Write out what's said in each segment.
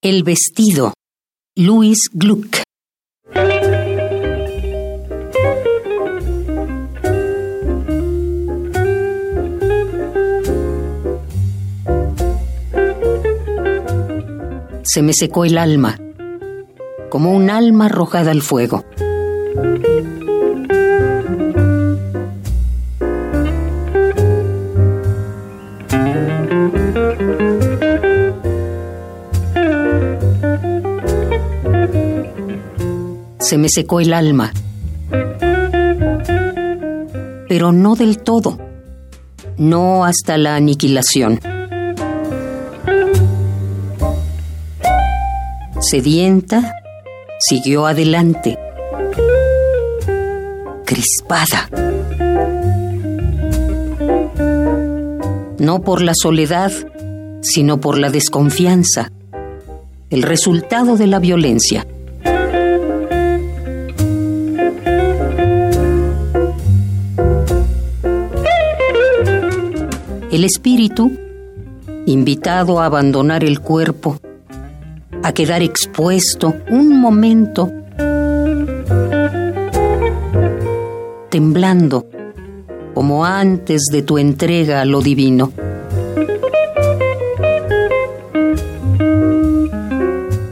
El vestido. Louis Gluck. Se me secó el alma, como un alma arrojada al fuego. Se me secó el alma. Pero no del todo, no hasta la aniquilación. Sedienta, siguió adelante, crispada. No por la soledad, sino por la desconfianza, el resultado de la violencia. El espíritu, invitado a abandonar el cuerpo, a quedar expuesto un momento, temblando como antes de tu entrega a lo divino.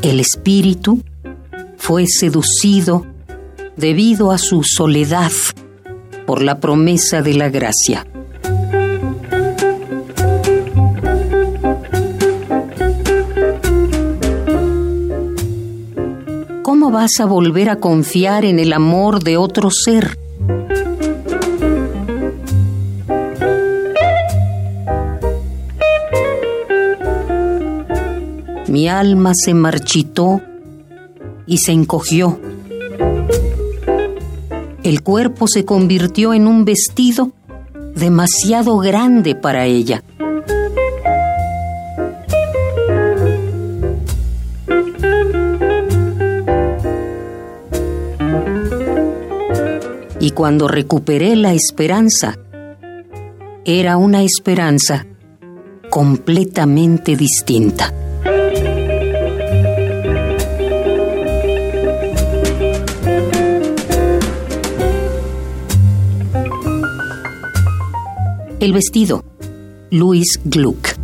El espíritu fue seducido debido a su soledad por la promesa de la gracia. Vas a volver a confiar en el amor de otro ser? Mi alma se marchitó y se encogió. El cuerpo se convirtió en un vestido demasiado grande para ella. Cuando recuperé la esperanza, era una esperanza completamente distinta. El vestido, Louis Gluck.